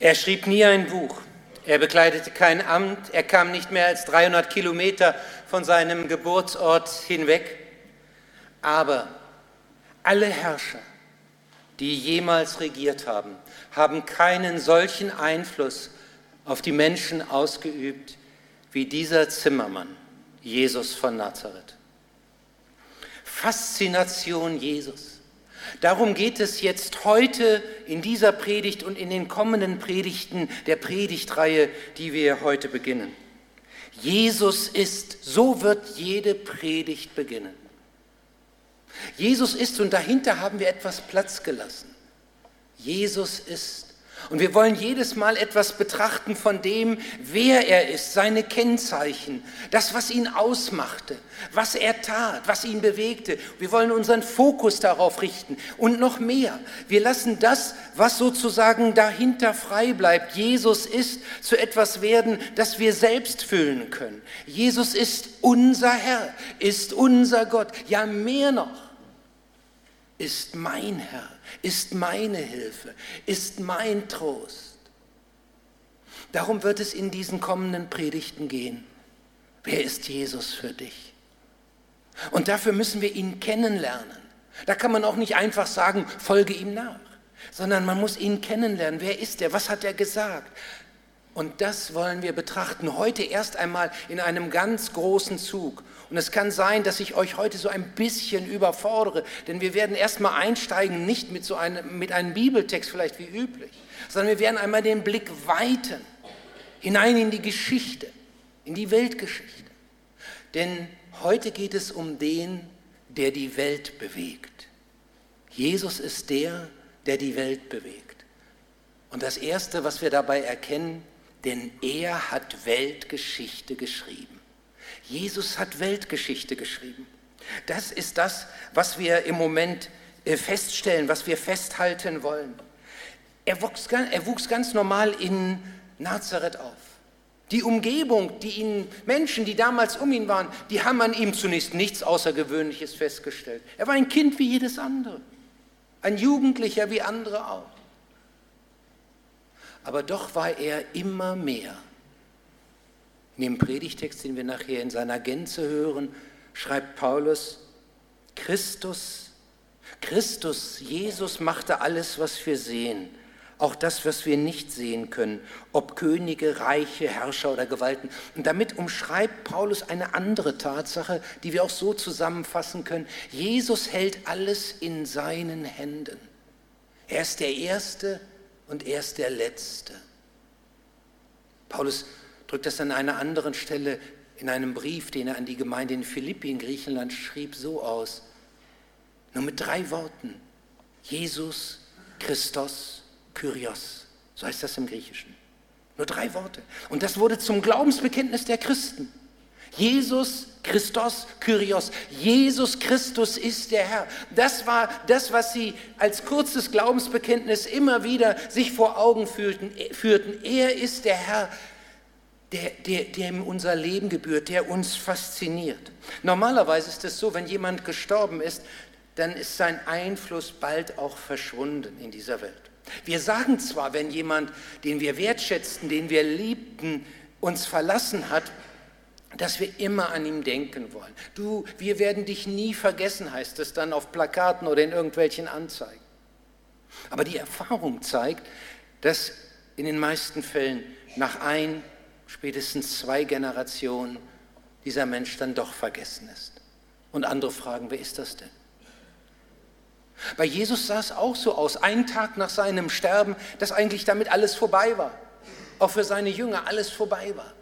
Er schrieb nie ein Buch. Er bekleidete kein Amt. Er kam nicht mehr als 300 Kilometer von seinem Geburtsort hinweg. Aber alle Herrscher, die jemals regiert haben, haben keinen solchen Einfluss auf die Menschen ausgeübt wie dieser Zimmermann, Jesus von Nazareth. Faszination Jesus. Darum geht es jetzt heute in dieser Predigt und in den kommenden Predigten der Predigtreihe, die wir heute beginnen. Jesus ist, so wird jede Predigt beginnen. Jesus ist und dahinter haben wir etwas Platz gelassen. Jesus ist. Und wir wollen jedes Mal etwas betrachten von dem, wer er ist, seine Kennzeichen, das, was ihn ausmachte, was er tat, was ihn bewegte. Wir wollen unseren Fokus darauf richten und noch mehr. Wir lassen das, was sozusagen dahinter frei bleibt, Jesus ist, zu etwas werden, das wir selbst füllen können. Jesus ist unser Herr, ist unser Gott, ja mehr noch ist mein Herr, ist meine Hilfe, ist mein Trost. Darum wird es in diesen kommenden Predigten gehen. Wer ist Jesus für dich? Und dafür müssen wir ihn kennenlernen. Da kann man auch nicht einfach sagen, folge ihm nach, sondern man muss ihn kennenlernen. Wer ist er? Was hat er gesagt? Und das wollen wir betrachten. Heute erst einmal in einem ganz großen Zug. Und es kann sein, dass ich euch heute so ein bisschen überfordere, denn wir werden erstmal einsteigen, nicht mit so einem, mit einem Bibeltext vielleicht wie üblich, sondern wir werden einmal den Blick weiten, hinein in die Geschichte, in die Weltgeschichte. Denn heute geht es um den, der die Welt bewegt. Jesus ist der, der die Welt bewegt. Und das Erste, was wir dabei erkennen, denn er hat Weltgeschichte geschrieben. Jesus hat Weltgeschichte geschrieben. Das ist das, was wir im Moment äh, feststellen, was wir festhalten wollen. Er wuchs, er wuchs ganz normal in Nazareth auf. Die Umgebung, die ihn, Menschen, die damals um ihn waren, die haben an ihm zunächst nichts Außergewöhnliches festgestellt. Er war ein Kind wie jedes andere, ein Jugendlicher wie andere auch. Aber doch war er immer mehr in dem Predigtext, den wir nachher in seiner Gänze hören, schreibt Paulus, Christus, Christus, Jesus machte alles, was wir sehen, auch das, was wir nicht sehen können, ob Könige, Reiche, Herrscher oder Gewalten. Und damit umschreibt Paulus eine andere Tatsache, die wir auch so zusammenfassen können. Jesus hält alles in seinen Händen. Er ist der Erste und er ist der Letzte. Paulus drückt das an einer anderen Stelle in einem Brief, den er an die Gemeinde in Philippi in Griechenland schrieb, so aus. Nur mit drei Worten. Jesus, Christos, Kyrios. So heißt das im Griechischen. Nur drei Worte. Und das wurde zum Glaubensbekenntnis der Christen. Jesus, Christos, Kyrios. Jesus Christus ist der Herr. Das war das, was sie als kurzes Glaubensbekenntnis immer wieder sich vor Augen fühlten, führten. Er ist der Herr der, der, dem unser Leben gebührt, der uns fasziniert. Normalerweise ist es so, wenn jemand gestorben ist, dann ist sein Einfluss bald auch verschwunden in dieser Welt. Wir sagen zwar, wenn jemand, den wir wertschätzten, den wir liebten, uns verlassen hat, dass wir immer an ihm denken wollen. Du, wir werden dich nie vergessen, heißt es dann auf Plakaten oder in irgendwelchen Anzeigen. Aber die Erfahrung zeigt, dass in den meisten Fällen nach ein spätestens zwei Generationen dieser Mensch dann doch vergessen ist. Und andere fragen, wer ist das denn? Bei Jesus sah es auch so aus, einen Tag nach seinem Sterben, dass eigentlich damit alles vorbei war. Auch für seine Jünger alles vorbei war.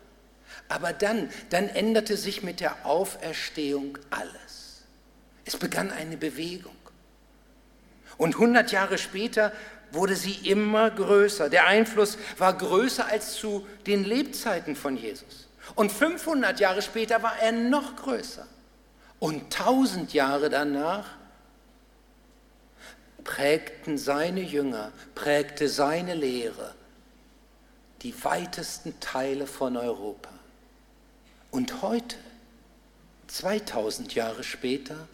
Aber dann, dann änderte sich mit der Auferstehung alles. Es begann eine Bewegung. Und 100 Jahre später wurde sie immer größer. Der Einfluss war größer als zu den Lebzeiten von Jesus. Und 500 Jahre später war er noch größer. Und 1000 Jahre danach prägten seine Jünger, prägte seine Lehre die weitesten Teile von Europa. Und heute, 2000 Jahre später,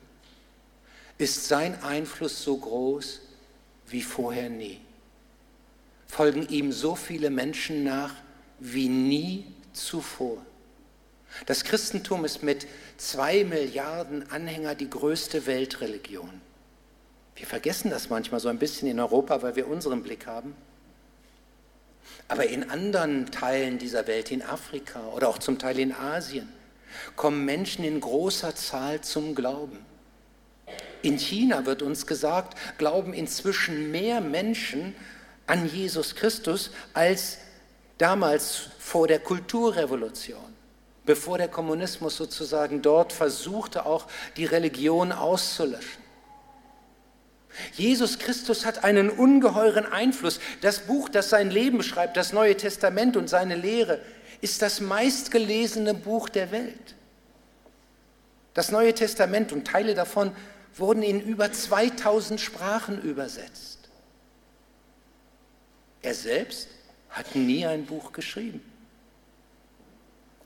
ist sein Einfluss so groß wie vorher nie. folgen ihm so viele Menschen nach wie nie zuvor. Das Christentum ist mit zwei Milliarden Anhängern die größte Weltreligion. Wir vergessen das manchmal so ein bisschen in Europa, weil wir unseren Blick haben. Aber in anderen Teilen dieser Welt, in Afrika oder auch zum Teil in Asien, kommen Menschen in großer Zahl zum Glauben. In China wird uns gesagt, glauben inzwischen mehr Menschen an Jesus Christus als damals vor der Kulturrevolution bevor der Kommunismus sozusagen dort versuchte, auch die Religion auszulöschen. Jesus Christus hat einen ungeheuren Einfluss. Das Buch, das sein Leben beschreibt, das Neue Testament und seine Lehre, ist das meistgelesene Buch der Welt. Das Neue Testament und Teile davon wurden in über 2000 Sprachen übersetzt. Er selbst hat nie ein Buch geschrieben.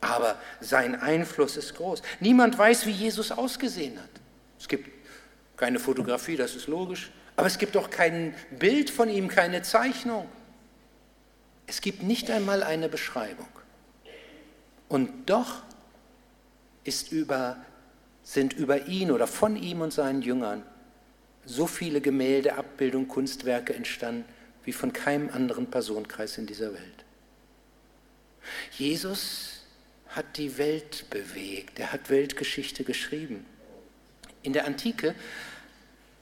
Aber sein Einfluss ist groß. Niemand weiß, wie Jesus ausgesehen hat. Es gibt keine Fotografie, das ist logisch. Aber es gibt auch kein Bild von ihm, keine Zeichnung. Es gibt nicht einmal eine Beschreibung. Und doch über, sind über ihn oder von ihm und seinen Jüngern so viele Gemälde, Abbildungen, Kunstwerke entstanden wie von keinem anderen Personenkreis in dieser Welt. Jesus hat die Welt bewegt, er hat Weltgeschichte geschrieben. In der Antike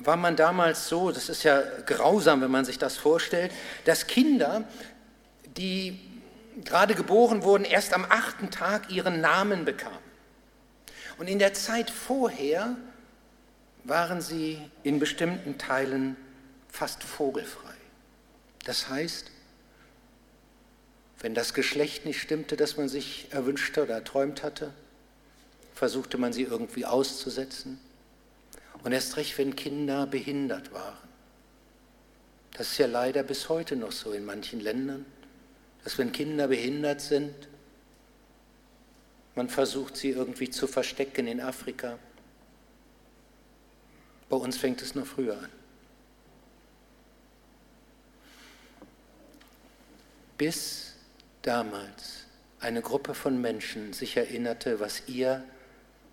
war man damals so, das ist ja grausam, wenn man sich das vorstellt, dass Kinder, die gerade geboren wurden, erst am achten Tag ihren Namen bekamen. Und in der Zeit vorher waren sie in bestimmten Teilen fast vogelfrei. Das heißt, wenn das Geschlecht nicht stimmte, das man sich erwünschte oder erträumt hatte, versuchte man sie irgendwie auszusetzen. Und erst recht, wenn Kinder behindert waren. Das ist ja leider bis heute noch so in manchen Ländern, dass wenn Kinder behindert sind, man versucht sie irgendwie zu verstecken in Afrika. Bei uns fängt es noch früher an. Bis damals eine Gruppe von Menschen sich erinnerte, was ihr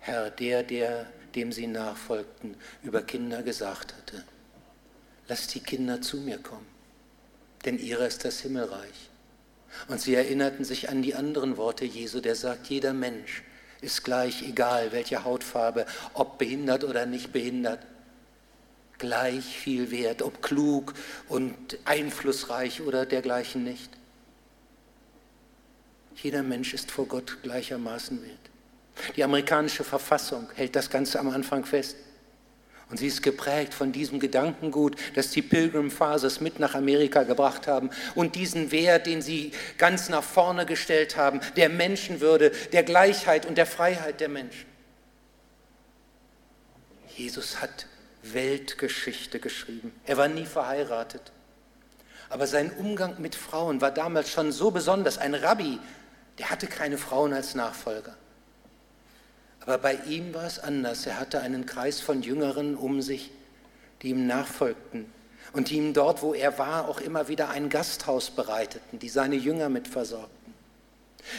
Herr, der, der, dem sie nachfolgten, über Kinder gesagt hatte. Lasst die Kinder zu mir kommen, denn ihrer ist das Himmelreich. Und sie erinnerten sich an die anderen Worte Jesu, der sagt, jeder Mensch ist gleich, egal welche Hautfarbe, ob behindert oder nicht behindert, gleich viel wert, ob klug und einflussreich oder dergleichen nicht. Jeder Mensch ist vor Gott gleichermaßen wert. Die amerikanische Verfassung hält das Ganze am Anfang fest. Und sie ist geprägt von diesem Gedankengut, das die Pilgrim Fathers mit nach Amerika gebracht haben und diesen Wert, den sie ganz nach vorne gestellt haben, der Menschenwürde, der Gleichheit und der Freiheit der Menschen. Jesus hat Weltgeschichte geschrieben. Er war nie verheiratet. Aber sein Umgang mit Frauen war damals schon so besonders. Ein Rabbi der hatte keine Frauen als Nachfolger. Aber bei ihm war es anders. Er hatte einen Kreis von Jüngeren um sich, die ihm nachfolgten und die ihm dort, wo er war, auch immer wieder ein Gasthaus bereiteten, die seine Jünger mit versorgten.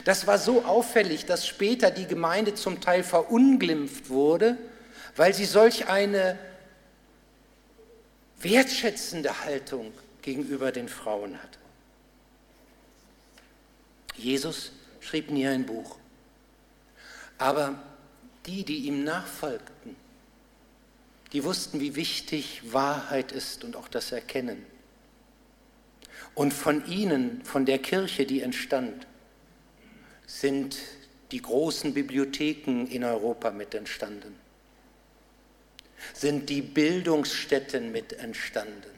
Das war so auffällig, dass später die Gemeinde zum Teil verunglimpft wurde, weil sie solch eine wertschätzende Haltung gegenüber den Frauen hatte. Jesus schrieb nie ein Buch. Aber die, die ihm nachfolgten, die wussten, wie wichtig Wahrheit ist und auch das Erkennen. Und von ihnen, von der Kirche, die entstand, sind die großen Bibliotheken in Europa mit entstanden, sind die Bildungsstätten mit entstanden.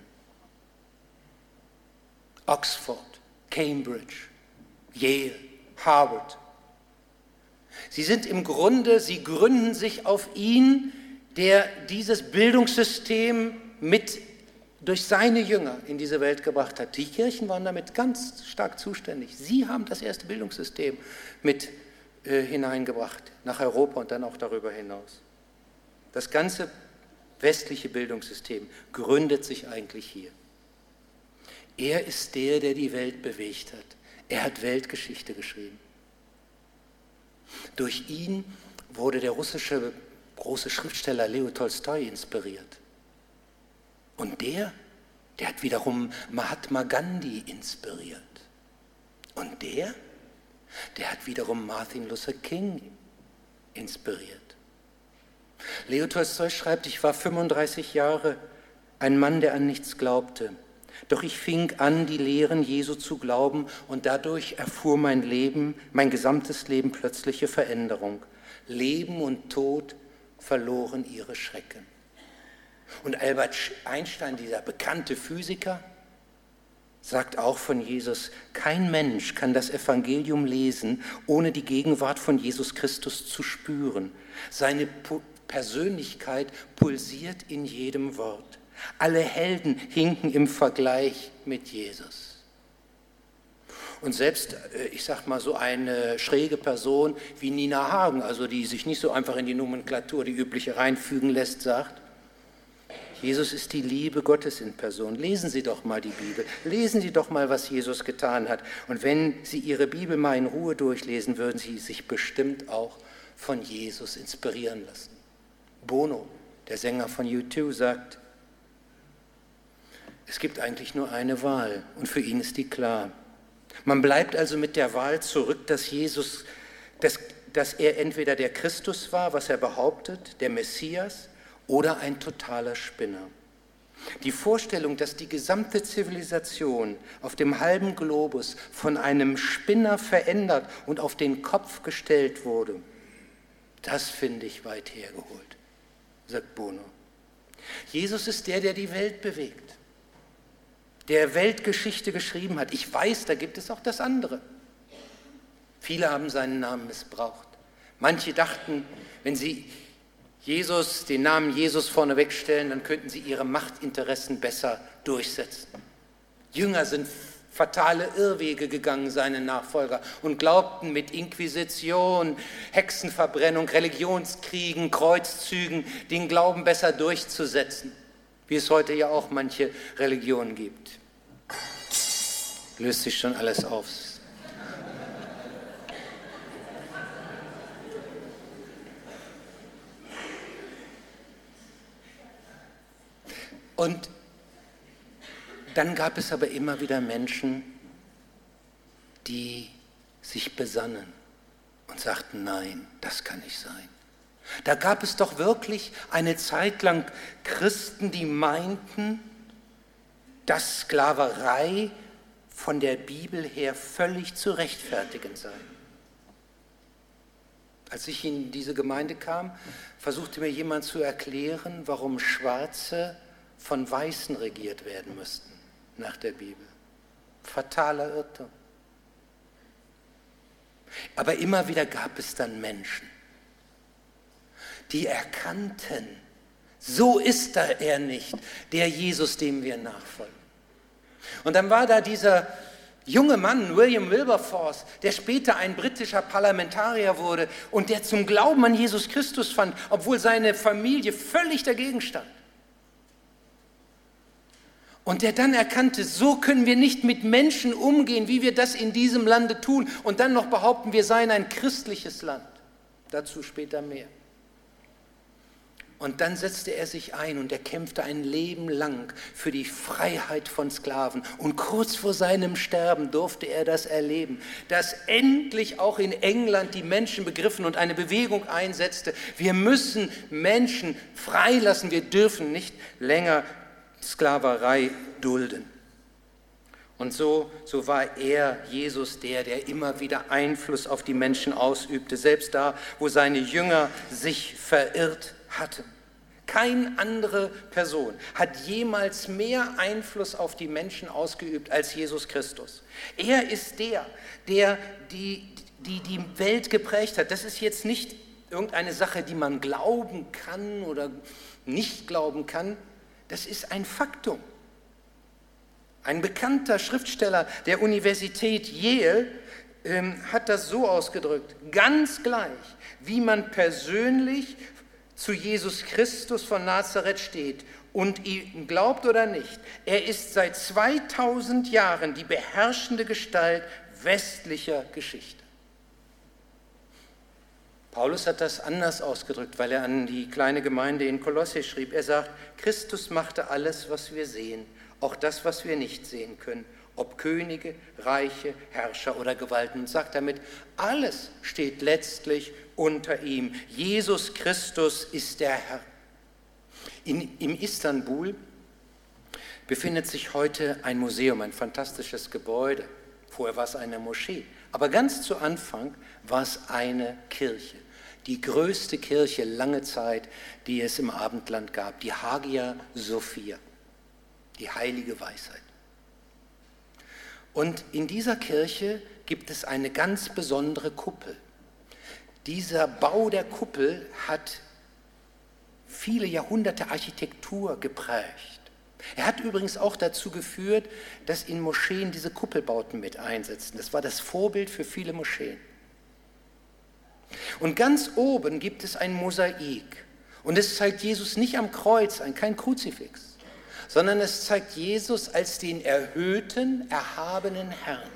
Oxford, Cambridge, Yale, Harvard. Sie sind im Grunde, sie gründen sich auf ihn, der dieses Bildungssystem mit durch seine Jünger in diese Welt gebracht hat. Die Kirchen waren damit ganz stark zuständig. Sie haben das erste Bildungssystem mit äh, hineingebracht nach Europa und dann auch darüber hinaus. Das ganze westliche Bildungssystem gründet sich eigentlich hier. Er ist der, der die Welt bewegt hat. Er hat Weltgeschichte geschrieben. Durch ihn wurde der russische große Schriftsteller Leo Tolstoi inspiriert. Und der, der hat wiederum Mahatma Gandhi inspiriert. Und der, der hat wiederum Martin Luther King inspiriert. Leo Tolstoi schreibt, ich war 35 Jahre ein Mann, der an nichts glaubte. Doch ich fing an, die Lehren Jesu zu glauben und dadurch erfuhr mein Leben, mein gesamtes Leben plötzliche Veränderung. Leben und Tod verloren ihre Schrecken. Und Albert Einstein, dieser bekannte Physiker, sagt auch von Jesus, kein Mensch kann das Evangelium lesen, ohne die Gegenwart von Jesus Christus zu spüren. Seine Persönlichkeit pulsiert in jedem Wort. Alle Helden hinken im Vergleich mit Jesus. Und selbst, äh, ich sag mal, so eine schräge Person wie Nina Hagen, also die sich nicht so einfach in die Nomenklatur, die übliche reinfügen lässt, sagt, Jesus ist die Liebe Gottes in Person. Lesen Sie doch mal die Bibel. Lesen Sie doch mal, was Jesus getan hat. Und wenn Sie Ihre Bibel mal in Ruhe durchlesen, würden Sie sich bestimmt auch von Jesus inspirieren lassen. Bono, der Sänger von U2, sagt, es gibt eigentlich nur eine Wahl und für ihn ist die klar. Man bleibt also mit der Wahl zurück, dass Jesus, dass, dass er entweder der Christus war, was er behauptet, der Messias, oder ein totaler Spinner. Die Vorstellung, dass die gesamte Zivilisation auf dem halben Globus von einem Spinner verändert und auf den Kopf gestellt wurde, das finde ich weit hergeholt, sagt Bono. Jesus ist der, der die Welt bewegt, der Weltgeschichte geschrieben hat. Ich weiß, da gibt es auch das andere. Viele haben seinen Namen missbraucht. Manche dachten, wenn sie Jesus, den Namen Jesus vorneweg stellen, dann könnten sie ihre Machtinteressen besser durchsetzen. Jünger sind fatale Irrwege gegangen, seine Nachfolger, und glaubten mit Inquisition, Hexenverbrennung, Religionskriegen, Kreuzzügen den Glauben besser durchzusetzen, wie es heute ja auch manche Religionen gibt. Löst sich schon alles auf. Und dann gab es aber immer wieder Menschen, die sich besannen und sagten, nein, das kann nicht sein. Da gab es doch wirklich eine Zeit lang Christen, die meinten, dass Sklaverei von der Bibel her völlig zu rechtfertigen sei. Als ich in diese Gemeinde kam, versuchte mir jemand zu erklären, warum Schwarze von Weißen regiert werden müssten nach der Bibel. Fataler Irrtum. Aber immer wieder gab es dann Menschen, die erkannten, so ist er nicht, der Jesus, dem wir nachfolgen. Und dann war da dieser junge Mann, William Wilberforce, der später ein britischer Parlamentarier wurde und der zum Glauben an Jesus Christus fand, obwohl seine Familie völlig dagegen stand. Und der dann erkannte, so können wir nicht mit Menschen umgehen, wie wir das in diesem Lande tun. Und dann noch behaupten, wir seien ein christliches Land. Dazu später mehr. Und dann setzte er sich ein und er kämpfte ein Leben lang für die Freiheit von Sklaven. Und kurz vor seinem Sterben durfte er das erleben, dass endlich auch in England die Menschen begriffen und eine Bewegung einsetzte. Wir müssen Menschen freilassen, wir dürfen nicht länger Sklaverei dulden. Und so, so war er, Jesus, der, der immer wieder Einfluss auf die Menschen ausübte, selbst da, wo seine Jünger sich verirrt hatten. Keine andere Person hat jemals mehr Einfluss auf die Menschen ausgeübt als Jesus Christus. Er ist der, der die, die, die Welt geprägt hat. Das ist jetzt nicht irgendeine Sache, die man glauben kann oder nicht glauben kann. Das ist ein Faktum. Ein bekannter Schriftsteller der Universität Yale ähm, hat das so ausgedrückt, ganz gleich, wie man persönlich zu Jesus Christus von Nazareth steht Und ihm glaubt oder nicht, er ist seit 2000 Jahren die beherrschende Gestalt westlicher Geschichte. Paulus hat das anders ausgedrückt, weil er an die kleine Gemeinde in Kolosse schrieb. Er sagt, Christus machte alles, was wir sehen, auch das, was wir nicht sehen können, ob Könige, Reiche, Herrscher oder Gewalten. Und sagt damit, alles steht letztlich unter ihm. Jesus Christus ist der Herr. In, Im Istanbul befindet sich heute ein Museum, ein fantastisches Gebäude. Vorher war es eine Moschee. Aber ganz zu Anfang war es eine Kirche. Die größte Kirche lange Zeit, die es im Abendland gab, die Hagia Sophia, die heilige Weisheit. Und in dieser Kirche gibt es eine ganz besondere Kuppel. Dieser Bau der Kuppel hat viele Jahrhunderte Architektur geprägt. Er hat übrigens auch dazu geführt, dass in Moscheen diese Kuppelbauten mit einsetzen. Das war das Vorbild für viele Moscheen. Und ganz oben gibt es ein Mosaik. Und es zeigt Jesus nicht am Kreuz ein, kein Kruzifix, sondern es zeigt Jesus als den erhöhten, erhabenen Herrn.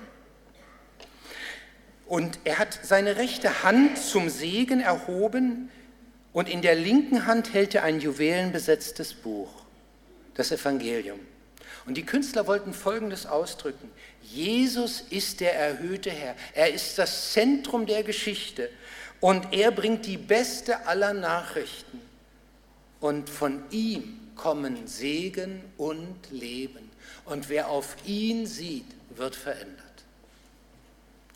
Und er hat seine rechte Hand zum Segen erhoben und in der linken Hand hält er ein juwelenbesetztes Buch, das Evangelium. Und die Künstler wollten Folgendes ausdrücken. Jesus ist der erhöhte Herr. Er ist das Zentrum der Geschichte. Und er bringt die beste aller Nachrichten. Und von ihm kommen Segen und Leben. Und wer auf ihn sieht, wird verändert.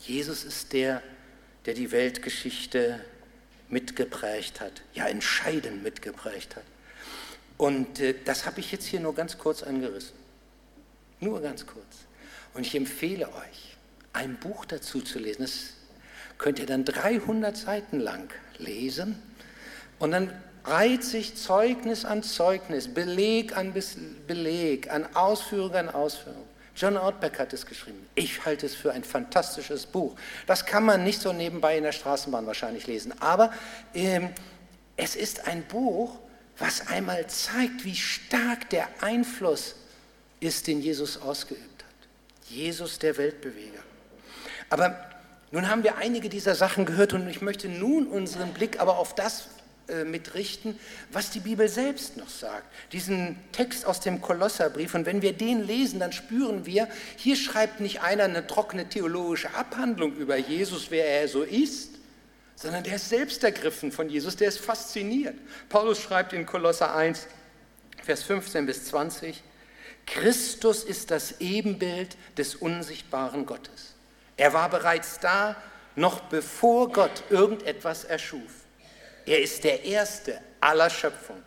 Jesus ist der, der die Weltgeschichte mitgeprägt hat, ja entscheidend mitgeprägt hat. Und äh, das habe ich jetzt hier nur ganz kurz angerissen. Nur ganz kurz. Und ich empfehle euch, ein Buch dazu zu lesen. Das könnt ihr dann 300 Seiten lang lesen. Und dann reiht sich Zeugnis an Zeugnis, Beleg an Beleg, an Ausführung an Ausführung. John Outback hat es geschrieben. Ich halte es für ein fantastisches Buch. Das kann man nicht so nebenbei in der Straßenbahn wahrscheinlich lesen. Aber ähm, es ist ein Buch, was einmal zeigt, wie stark der Einfluss ist, den Jesus ausgeübt hat. Jesus der Weltbeweger. Aber nun haben wir einige dieser Sachen gehört und ich möchte nun unseren Blick aber auf das mitrichten, was die Bibel selbst noch sagt. Diesen Text aus dem Kolosserbrief. Und wenn wir den lesen, dann spüren wir, hier schreibt nicht einer eine trockene theologische Abhandlung über Jesus, wer er so ist, sondern der ist selbst ergriffen von Jesus, der ist fasziniert. Paulus schreibt in Kolosser 1, Vers 15 bis 20, Christus ist das Ebenbild des unsichtbaren Gottes. Er war bereits da, noch bevor Gott irgendetwas erschuf. Er ist der Erste aller Schöpfung.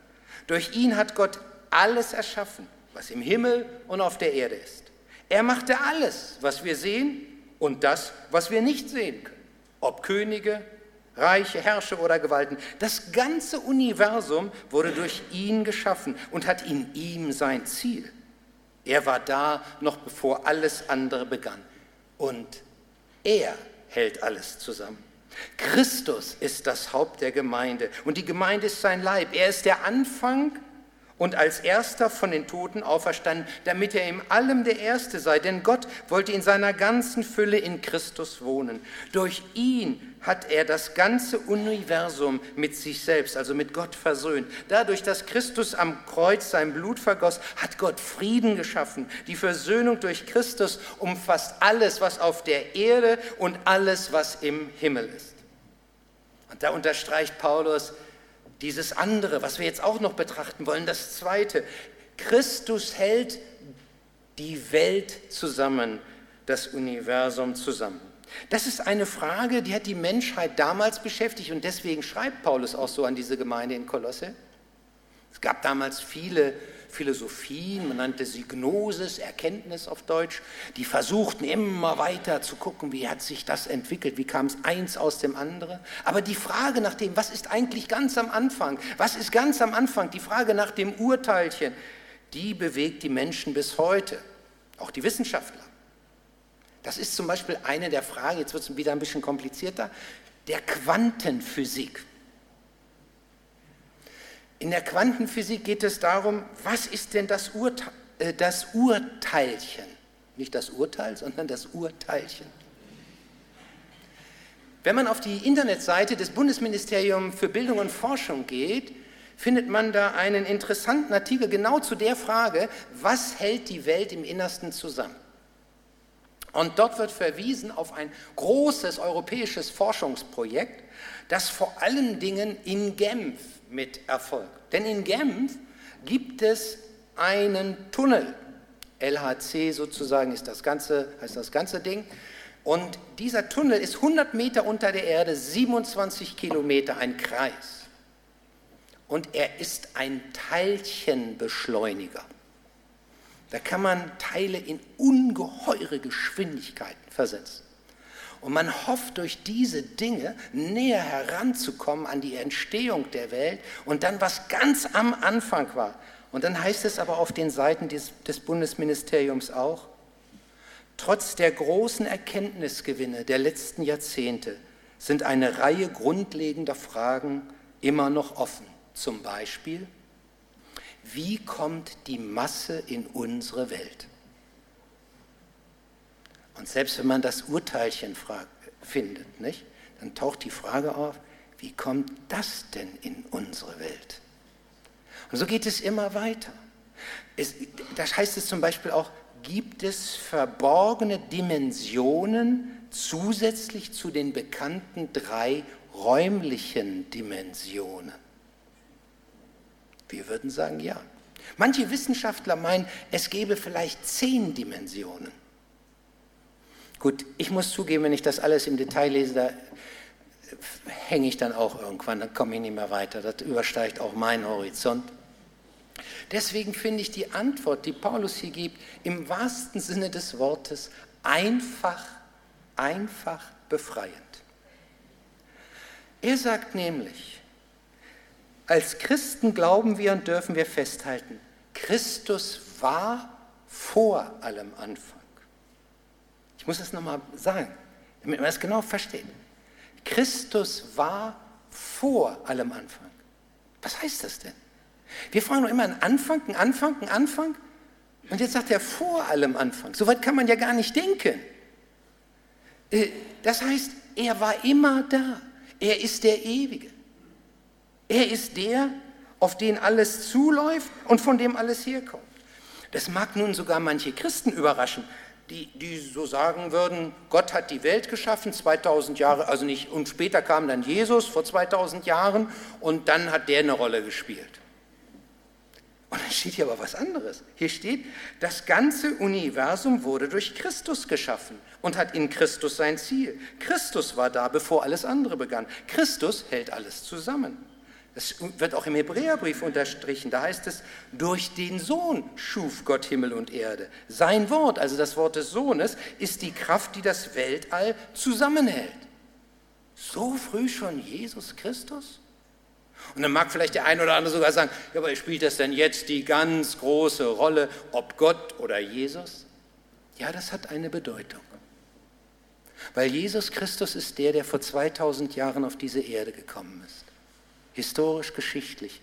Durch ihn hat Gott alles erschaffen, was im Himmel und auf der Erde ist. Er machte alles, was wir sehen und das, was wir nicht sehen können. Ob Könige, Reiche, Herrscher oder Gewalten. Das ganze Universum wurde durch ihn geschaffen und hat in ihm sein Ziel. Er war da, noch bevor alles andere begann. Und er hält alles zusammen. Christus ist das Haupt der Gemeinde und die Gemeinde ist sein Leib. Er ist der Anfang und als erster von den Toten auferstanden, damit er in allem der Erste sei. Denn Gott wollte in seiner ganzen Fülle in Christus wohnen. Durch ihn hat er das ganze Universum mit sich selbst, also mit Gott versöhnt. Dadurch, dass Christus am Kreuz sein Blut vergoss, hat Gott Frieden geschaffen. Die Versöhnung durch Christus umfasst alles, was auf der Erde und alles, was im Himmel ist. Und da unterstreicht Paulus, dieses andere, was wir jetzt auch noch betrachten wollen, das zweite. Christus hält die Welt zusammen, das Universum zusammen. Das ist eine Frage, die hat die Menschheit damals beschäftigt und deswegen schreibt Paulus auch so an diese Gemeinde in Kolosse. Es gab damals viele Philosophien, man nannte sie Gnosis, Erkenntnis auf Deutsch, die versuchten immer weiter zu gucken, wie hat sich das entwickelt, wie kam es eins aus dem anderen. Aber die Frage nach dem, was ist eigentlich ganz am Anfang, was ist ganz am Anfang, die Frage nach dem Urteilchen, die bewegt die Menschen bis heute, auch die Wissenschaftler. Das ist zum Beispiel eine der Fragen, jetzt wird es wieder ein bisschen komplizierter, der Quantenphysik. In der Quantenphysik geht es darum, was ist denn das, Urte äh, das Urteilchen? Nicht das Urteil, sondern das Urteilchen. Wenn man auf die Internetseite des Bundesministeriums für Bildung und Forschung geht, findet man da einen interessanten Artikel genau zu der Frage, was hält die Welt im Innersten zusammen? Und dort wird verwiesen auf ein großes europäisches Forschungsprojekt, das vor allen Dingen in Genf mit erfolgt. Denn in Genf gibt es einen Tunnel. LHC sozusagen ist das ganze, heißt das ganze Ding. Und dieser Tunnel ist 100 Meter unter der Erde, 27 Kilometer, ein Kreis. Und er ist ein Teilchenbeschleuniger. Da kann man Teile in ungeheure Geschwindigkeiten versetzen. Und man hofft durch diese Dinge näher heranzukommen an die Entstehung der Welt und dann, was ganz am Anfang war. Und dann heißt es aber auf den Seiten des, des Bundesministeriums auch, trotz der großen Erkenntnisgewinne der letzten Jahrzehnte sind eine Reihe grundlegender Fragen immer noch offen. Zum Beispiel, wie kommt die Masse in unsere Welt? Und selbst wenn man das Urteilchen findet, nicht, dann taucht die Frage auf, wie kommt das denn in unsere Welt? Und so geht es immer weiter. Es, das heißt es zum Beispiel auch, gibt es verborgene Dimensionen zusätzlich zu den bekannten drei räumlichen Dimensionen? Wir würden sagen ja. Manche Wissenschaftler meinen, es gäbe vielleicht zehn Dimensionen. Gut, ich muss zugeben, wenn ich das alles im Detail lese, da hänge ich dann auch irgendwann, dann komme ich nicht mehr weiter. Das übersteigt auch meinen Horizont. Deswegen finde ich die Antwort, die Paulus hier gibt, im wahrsten Sinne des Wortes einfach, einfach befreiend. Er sagt nämlich, als Christen glauben wir und dürfen wir festhalten, Christus war vor allem Anfang. Ich muss das nochmal sagen, damit man das genau versteht. Christus war vor allem Anfang. Was heißt das denn? Wir fragen doch immer einen Anfang, einen Anfang, einen Anfang. Und jetzt sagt er vor allem Anfang. So weit kann man ja gar nicht denken. Äh, das heißt, er war immer da. Er ist der Ewige. Er ist der, auf den alles zuläuft und von dem alles herkommt. Das mag nun sogar manche Christen überraschen, die, die so sagen würden, Gott hat die Welt geschaffen, 2000 Jahre, also nicht, und später kam dann Jesus vor 2000 Jahren und dann hat der eine Rolle gespielt. Und dann steht hier aber was anderes. Hier steht, das ganze Universum wurde durch Christus geschaffen und hat in Christus sein Ziel. Christus war da, bevor alles andere begann. Christus hält alles zusammen. Das wird auch im Hebräerbrief unterstrichen. Da heißt es, durch den Sohn schuf Gott Himmel und Erde. Sein Wort, also das Wort des Sohnes, ist die Kraft, die das Weltall zusammenhält. So früh schon Jesus Christus? Und dann mag vielleicht der eine oder andere sogar sagen, ja, aber spielt das denn jetzt die ganz große Rolle, ob Gott oder Jesus? Ja, das hat eine Bedeutung. Weil Jesus Christus ist der, der vor 2000 Jahren auf diese Erde gekommen ist historisch geschichtlich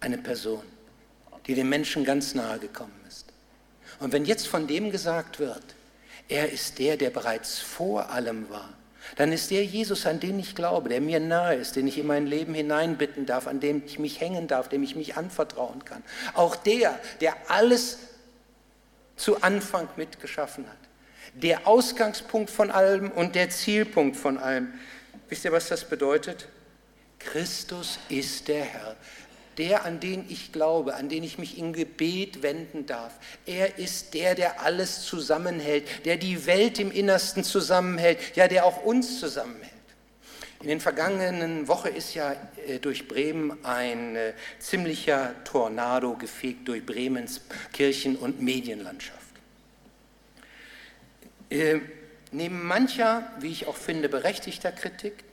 eine Person, die dem Menschen ganz nahe gekommen ist. Und wenn jetzt von dem gesagt wird, er ist der, der bereits vor allem war, dann ist der Jesus, an den ich glaube, der mir nahe ist, den ich in mein Leben hineinbitten darf, an dem ich mich hängen darf, dem ich mich anvertrauen kann. Auch der, der alles zu Anfang mitgeschaffen hat. Der Ausgangspunkt von allem und der Zielpunkt von allem. Wisst ihr, was das bedeutet? Christus ist der Herr, der, an den ich glaube, an den ich mich in Gebet wenden darf. Er ist der, der alles zusammenhält, der die Welt im Innersten zusammenhält, ja, der auch uns zusammenhält. In den vergangenen Woche ist ja äh, durch Bremen ein äh, ziemlicher Tornado gefegt durch Bremens Kirchen- und Medienlandschaft. Äh, neben mancher, wie ich auch finde, berechtigter Kritik,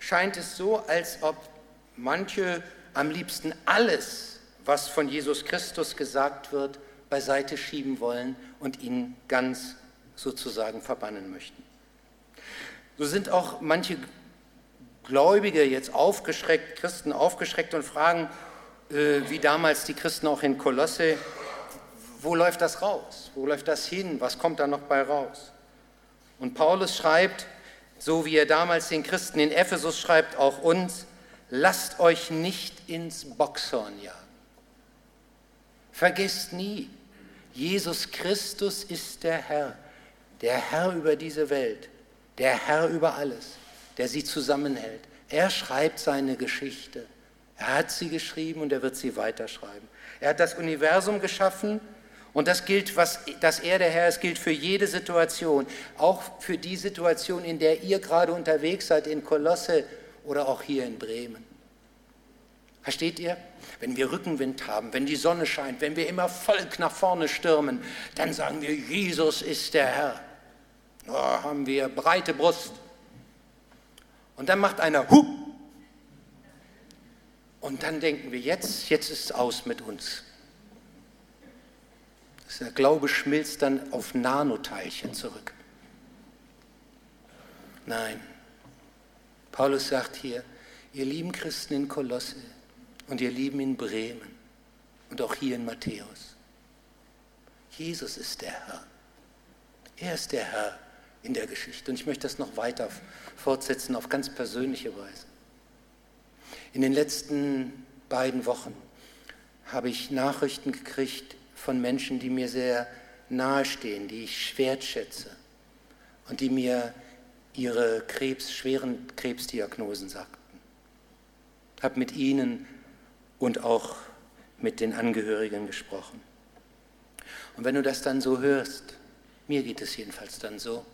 scheint es so, als ob manche am liebsten alles, was von Jesus Christus gesagt wird, beiseite schieben wollen und ihn ganz sozusagen verbannen möchten. So sind auch manche Gläubige jetzt aufgeschreckt, Christen aufgeschreckt und fragen, äh, wie damals die Christen auch in Kolosse. Wo läuft das raus? Wo läuft das hin? Was kommt da noch bei raus? Und Paulus schreibt, so wie er damals den Christen in Ephesus schreibt, auch uns, lasst euch nicht ins Boxhorn jagen. Vergesst nie, Jesus Christus ist der Herr, der Herr über diese Welt, der Herr über alles, der sie zusammenhält. Er schreibt seine Geschichte. Er hat sie geschrieben und er wird sie weiterschreiben. Er hat das Universum geschaffen und das gilt, was, dass er der Herr ist, gilt für jede Situation, auch für die Situation, in der ihr gerade unterwegs seid, in Kolosse oder auch hier in Bremen. Versteht ihr? Wenn wir Rückenwind haben, wenn die Sonne scheint, wenn wir immer Volk nach vorne stürmen, dann sagen wir, Jesus ist der Herr. Oh, haben wir breite Brust. Und dann macht einer Hu. Und dann denken wir, jetzt, jetzt ist es aus mit uns. Der Glaube schmilzt dann auf Nanoteilchen zurück. Nein, Paulus sagt hier, ihr lieben Christen in Kolosse und ihr lieben in Bremen und auch hier in Matthäus, Jesus ist der Herr. Er ist der Herr in der Geschichte. Und ich möchte das noch weiter fortsetzen auf ganz persönliche Weise. In den letzten beiden Wochen habe ich Nachrichten gekriegt von Menschen, die mir sehr nahestehen, die ich wertschätze und die mir ihre Krebs, schweren Krebsdiagnosen sagten. Ich habe mit ihnen und auch mit den Angehörigen gesprochen. Und wenn du das dann so hörst, mir geht es jedenfalls dann so,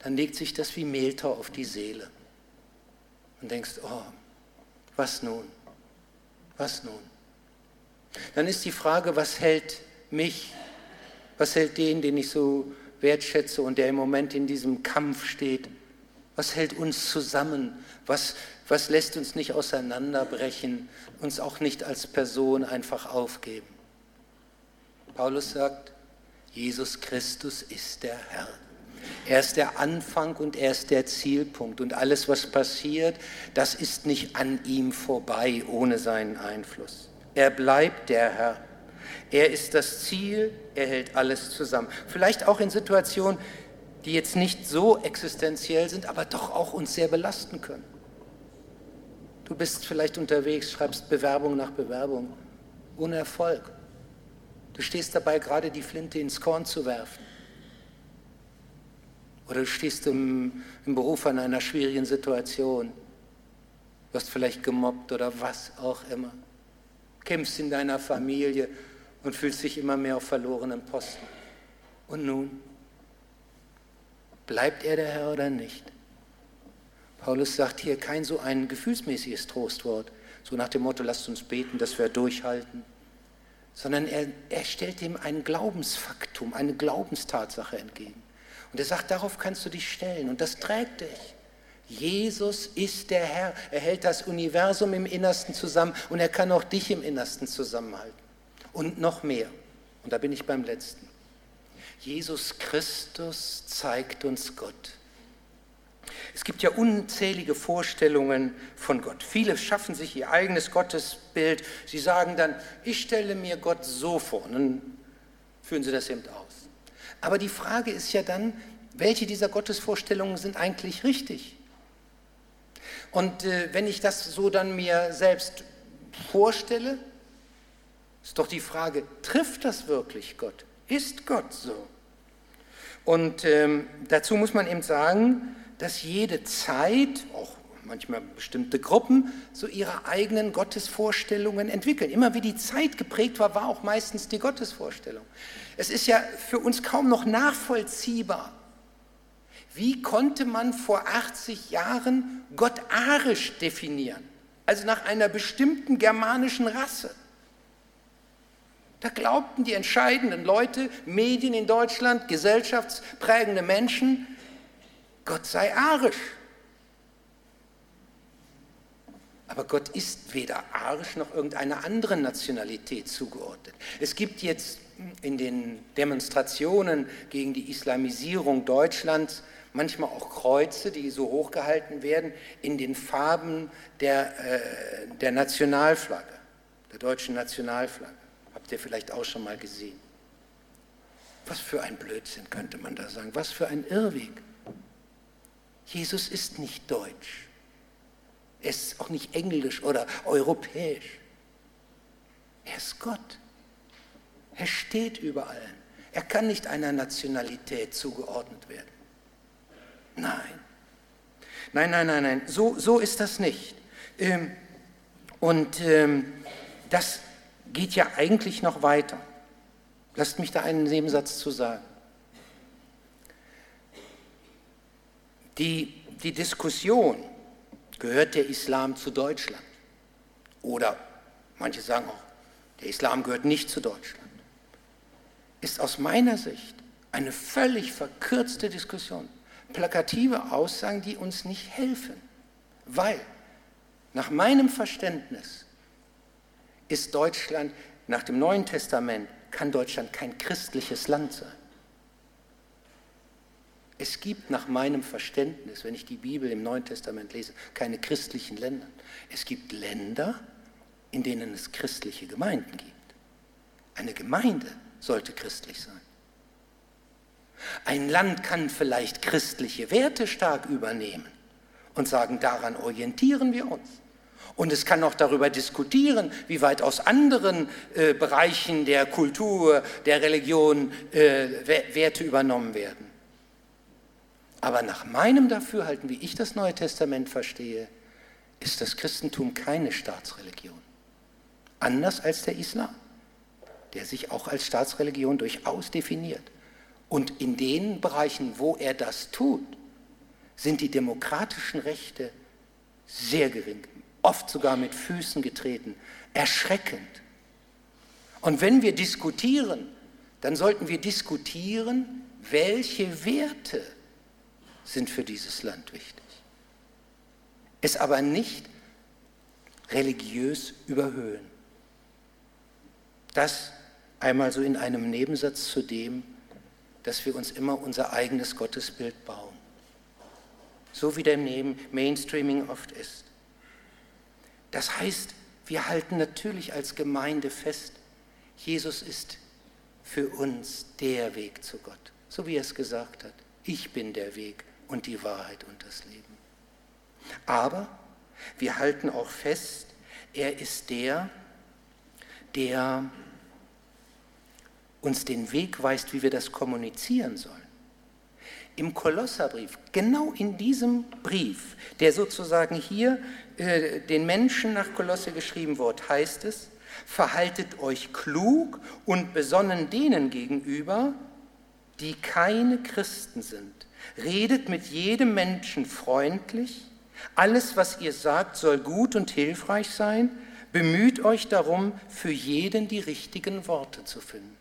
dann legt sich das wie Mehltau auf die Seele und denkst, oh, was nun? Was nun? Dann ist die Frage, was hält mich, was hält den, den ich so wertschätze und der im Moment in diesem Kampf steht, was hält uns zusammen? Was, was lässt uns nicht auseinanderbrechen, uns auch nicht als Person einfach aufgeben? Paulus sagt, Jesus Christus ist der Herr. Er ist der Anfang und er ist der Zielpunkt. Und alles, was passiert, das ist nicht an ihm vorbei ohne seinen Einfluss. Er bleibt der Herr. Er ist das Ziel, er hält alles zusammen. Vielleicht auch in Situationen, die jetzt nicht so existenziell sind, aber doch auch uns sehr belasten können. Du bist vielleicht unterwegs, schreibst Bewerbung nach Bewerbung, ohne Erfolg. Du stehst dabei, gerade die Flinte ins Korn zu werfen. Oder du stehst im, im Beruf an einer schwierigen Situation, wirst vielleicht gemobbt oder was auch immer, kämpfst in deiner Familie und fühlst dich immer mehr auf verlorenen Posten. Und nun? Bleibt er der Herr oder nicht? Paulus sagt hier kein so ein gefühlsmäßiges Trostwort, so nach dem Motto, lasst uns beten, dass wir durchhalten, sondern er, er stellt ihm ein Glaubensfaktum, eine Glaubenstatsache entgegen. Und er sagt, darauf kannst du dich stellen und das trägt dich. Jesus ist der Herr. Er hält das Universum im Innersten zusammen und er kann auch dich im Innersten zusammenhalten. Und noch mehr. Und da bin ich beim letzten. Jesus Christus zeigt uns Gott. Es gibt ja unzählige Vorstellungen von Gott. Viele schaffen sich ihr eigenes Gottesbild. Sie sagen dann, ich stelle mir Gott so vor. Und dann führen sie das eben aus. Aber die Frage ist ja dann, welche dieser Gottesvorstellungen sind eigentlich richtig? Und äh, wenn ich das so dann mir selbst vorstelle, ist doch die Frage, trifft das wirklich Gott? Ist Gott so? Und ähm, dazu muss man eben sagen, dass jede Zeit, auch manchmal bestimmte Gruppen, so ihre eigenen Gottesvorstellungen entwickeln. Immer wie die Zeit geprägt war, war auch meistens die Gottesvorstellung. Es ist ja für uns kaum noch nachvollziehbar. Wie konnte man vor 80 Jahren Gott arisch definieren? Also nach einer bestimmten germanischen Rasse. Da glaubten die entscheidenden Leute, Medien in Deutschland, gesellschaftsprägende Menschen, Gott sei arisch. Aber Gott ist weder arisch noch irgendeiner anderen Nationalität zugeordnet. Es gibt jetzt in den Demonstrationen gegen die Islamisierung Deutschlands manchmal auch Kreuze, die so hochgehalten werden in den Farben der, äh, der Nationalflagge. Der deutschen Nationalflagge. Habt ihr vielleicht auch schon mal gesehen. Was für ein Blödsinn könnte man da sagen, was für ein Irrweg. Jesus ist nicht deutsch. Er ist auch nicht englisch oder europäisch. Er ist Gott. Er steht über allen. Er kann nicht einer Nationalität zugeordnet werden. Nein. Nein, nein, nein, nein. So, so ist das nicht. Ähm, und ähm, das geht ja eigentlich noch weiter. Lasst mich da einen Nebensatz zu sagen. Die, die Diskussion, gehört der Islam zu Deutschland? Oder manche sagen auch, der Islam gehört nicht zu Deutschland, ist aus meiner Sicht eine völlig verkürzte Diskussion. Plakative Aussagen, die uns nicht helfen. Weil nach meinem Verständnis ist Deutschland nach dem Neuen Testament, kann Deutschland kein christliches Land sein. Es gibt nach meinem Verständnis, wenn ich die Bibel im Neuen Testament lese, keine christlichen Länder. Es gibt Länder, in denen es christliche Gemeinden gibt. Eine Gemeinde sollte christlich sein. Ein Land kann vielleicht christliche Werte stark übernehmen und sagen, daran orientieren wir uns. Und es kann auch darüber diskutieren, wie weit aus anderen äh, Bereichen der Kultur, der Religion äh, Werte übernommen werden. Aber nach meinem Dafürhalten, wie ich das Neue Testament verstehe, ist das Christentum keine Staatsreligion. Anders als der Islam, der sich auch als Staatsreligion durchaus definiert. Und in den Bereichen, wo er das tut, sind die demokratischen Rechte sehr gering, oft sogar mit Füßen getreten, erschreckend. Und wenn wir diskutieren, dann sollten wir diskutieren, welche Werte sind für dieses Land wichtig. Es aber nicht religiös überhöhen. Das einmal so in einem Nebensatz zu dem, dass wir uns immer unser eigenes Gottesbild bauen. So wie der Mainstreaming oft ist. Das heißt, wir halten natürlich als Gemeinde fest, Jesus ist für uns der Weg zu Gott, so wie er es gesagt hat. Ich bin der Weg, und die Wahrheit und das Leben. Aber wir halten auch fest, er ist der, der uns den Weg weist, wie wir das kommunizieren sollen. Im Kolosserbrief, genau in diesem Brief, der sozusagen hier äh, den Menschen nach Kolosse geschrieben wird, heißt es, verhaltet euch klug und besonnen denen gegenüber, die keine Christen sind Redet mit jedem Menschen freundlich. Alles, was ihr sagt, soll gut und hilfreich sein. Bemüht euch darum, für jeden die richtigen Worte zu finden.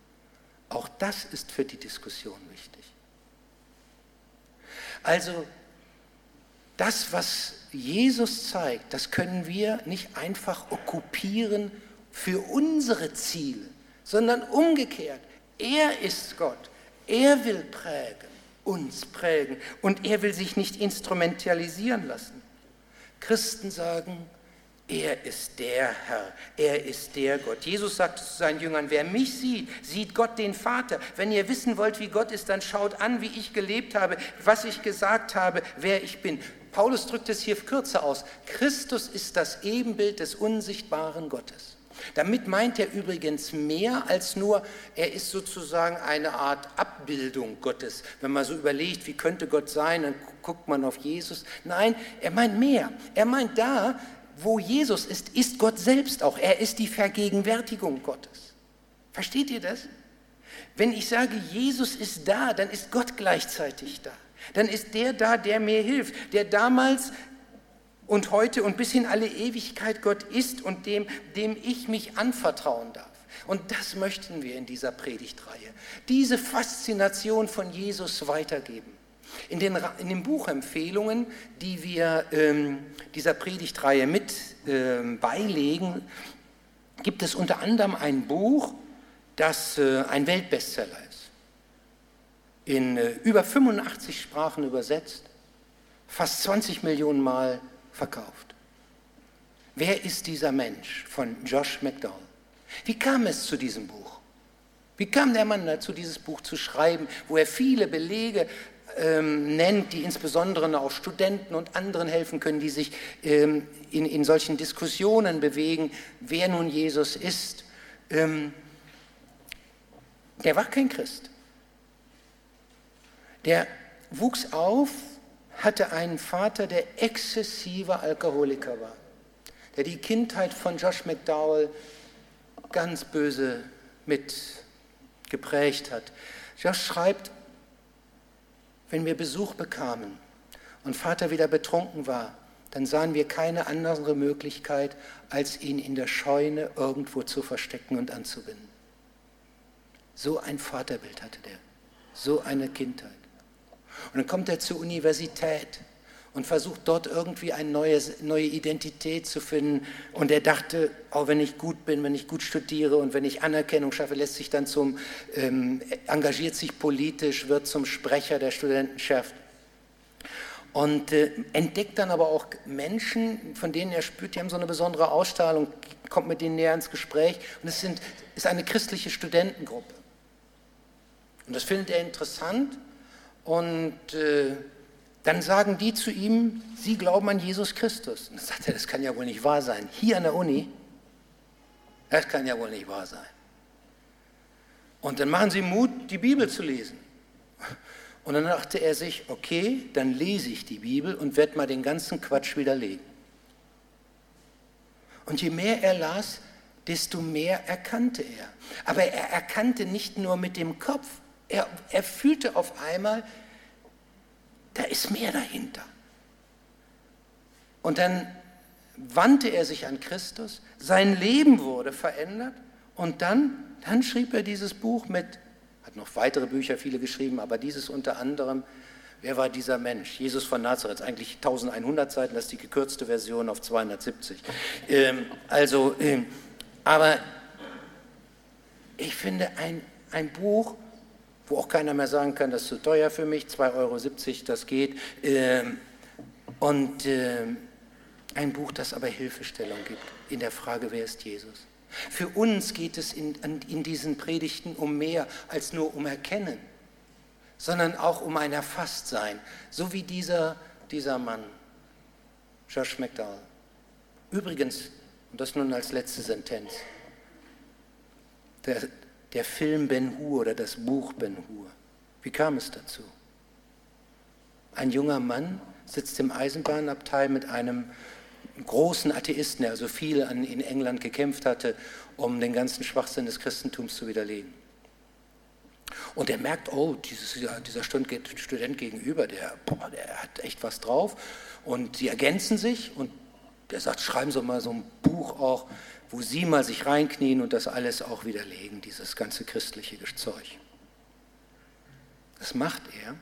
Auch das ist für die Diskussion wichtig. Also das, was Jesus zeigt, das können wir nicht einfach okkupieren für unsere Ziele, sondern umgekehrt. Er ist Gott. Er will prägen uns prägen und er will sich nicht instrumentalisieren lassen. Christen sagen, er ist der Herr, er ist der Gott. Jesus sagte zu seinen Jüngern, wer mich sieht, sieht Gott den Vater. Wenn ihr wissen wollt, wie Gott ist, dann schaut an, wie ich gelebt habe, was ich gesagt habe, wer ich bin. Paulus drückt es hier kürzer aus. Christus ist das Ebenbild des unsichtbaren Gottes. Damit meint er übrigens mehr als nur, er ist sozusagen eine Art Abbildung Gottes. Wenn man so überlegt, wie könnte Gott sein, dann guckt man auf Jesus. Nein, er meint mehr. Er meint da, wo Jesus ist, ist Gott selbst auch. Er ist die Vergegenwärtigung Gottes. Versteht ihr das? Wenn ich sage, Jesus ist da, dann ist Gott gleichzeitig da. Dann ist der da, der mir hilft, der damals und heute und bis in alle Ewigkeit Gott ist und dem, dem ich mich anvertrauen darf. Und das möchten wir in dieser Predigtreihe. Diese Faszination von Jesus weitergeben. In den, in den Buchempfehlungen, die wir ähm, dieser Predigtreihe mit ähm, beilegen, gibt es unter anderem ein Buch, das äh, ein Weltbestseller ist. In äh, über 85 Sprachen übersetzt, fast 20 Millionen Mal verkauft. Wer ist dieser Mensch von Josh McDowell? Wie kam es zu diesem Buch? Wie kam der Mann dazu, dieses Buch zu schreiben, wo er viele Belege ähm, nennt, die insbesondere auch Studenten und anderen helfen können, die sich ähm, in, in solchen Diskussionen bewegen, wer nun Jesus ist? Ähm, der war kein Christ. Der wuchs auf, hatte einen Vater, der exzessiver Alkoholiker war, der die Kindheit von Josh McDowell ganz böse mit geprägt hat. Josh schreibt, wenn wir Besuch bekamen und Vater wieder betrunken war, dann sahen wir keine andere Möglichkeit, als ihn in der Scheune irgendwo zu verstecken und anzubinden. So ein Vaterbild hatte der, so eine Kindheit. Und dann kommt er zur Universität und versucht dort irgendwie eine neue, neue Identität zu finden. Und er dachte, auch wenn ich gut bin, wenn ich gut studiere und wenn ich Anerkennung schaffe, lässt sich dann zum, ähm, engagiert sich politisch, wird zum Sprecher der Studentenschaft. Und äh, entdeckt dann aber auch Menschen, von denen er spürt, die haben so eine besondere Ausstrahlung, kommt mit denen näher ins Gespräch. Und es sind, ist eine christliche Studentengruppe. Und das findet er interessant und äh, dann sagen die zu ihm, sie glauben an Jesus Christus. Und dann sagt er, das kann ja wohl nicht wahr sein. Hier an der Uni, das kann ja wohl nicht wahr sein. Und dann machen sie Mut, die Bibel zu lesen. Und dann dachte er sich, okay, dann lese ich die Bibel und werde mal den ganzen Quatsch widerlegen. Und je mehr er las, desto mehr erkannte er. Aber er erkannte nicht nur mit dem Kopf, er, er fühlte auf einmal, da ist mehr dahinter. Und dann wandte er sich an Christus, sein Leben wurde verändert und dann, dann schrieb er dieses Buch mit, hat noch weitere Bücher, viele geschrieben, aber dieses unter anderem, wer war dieser Mensch? Jesus von Nazareth, eigentlich 1100 Seiten, das ist die gekürzte Version auf 270. Ähm, also, ähm, aber ich finde ein, ein Buch, wo auch keiner mehr sagen kann, das ist zu teuer für mich, 2,70 Euro, das geht. Ähm, und ähm, ein Buch, das aber Hilfestellung gibt in der Frage, wer ist Jesus. Für uns geht es in, in diesen Predigten um mehr als nur um Erkennen, sondern auch um ein Erfasstsein, so wie dieser, dieser Mann, Josh McDowell. Übrigens, und das nun als letzte Sentenz, der, der Film Ben Hur oder das Buch Ben Hur. Wie kam es dazu? Ein junger Mann sitzt im Eisenbahnabteil mit einem großen Atheisten, der also viel an, in England gekämpft hatte, um den ganzen Schwachsinn des Christentums zu widerlegen. Und er merkt, oh, dieses, dieser Student gegenüber, der, boah, der hat echt was drauf. Und sie ergänzen sich und der sagt, schreiben Sie mal so ein Buch auch wo sie mal sich reinknien und das alles auch widerlegen, dieses ganze christliche Zeug. Das macht er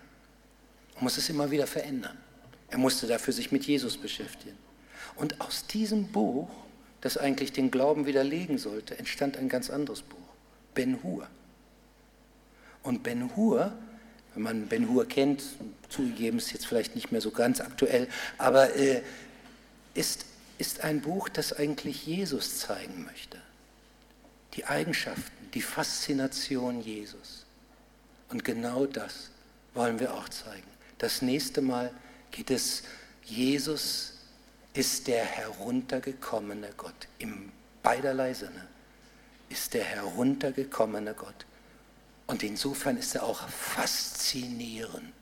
und muss es immer wieder verändern. Er musste dafür sich mit Jesus beschäftigen. Und aus diesem Buch, das eigentlich den Glauben widerlegen sollte, entstand ein ganz anderes Buch, Ben Hur. Und Ben Hur, wenn man Ben Hur kennt, zugegeben ist jetzt vielleicht nicht mehr so ganz aktuell, aber äh, ist ist ein Buch, das eigentlich Jesus zeigen möchte. Die Eigenschaften, die Faszination Jesus. Und genau das wollen wir auch zeigen. Das nächste Mal geht es, Jesus ist der heruntergekommene Gott. Im beiderlei Sinne ist der heruntergekommene Gott. Und insofern ist er auch faszinierend.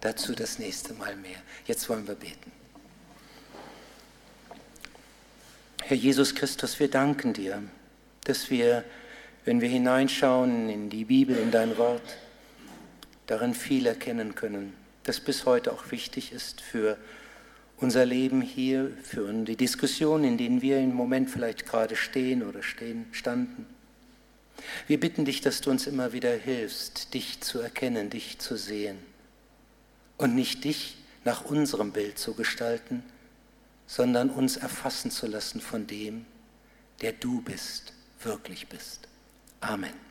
Dazu das nächste Mal mehr. Jetzt wollen wir beten. Herr Jesus Christus, wir danken dir, dass wir, wenn wir hineinschauen in die Bibel, in dein Wort, darin viel erkennen können, das bis heute auch wichtig ist für unser Leben hier, für die Diskussion, in denen wir im Moment vielleicht gerade stehen oder stehen, standen. Wir bitten dich, dass du uns immer wieder hilfst, dich zu erkennen, dich zu sehen und nicht dich nach unserem Bild zu gestalten, sondern uns erfassen zu lassen von dem, der du bist, wirklich bist. Amen.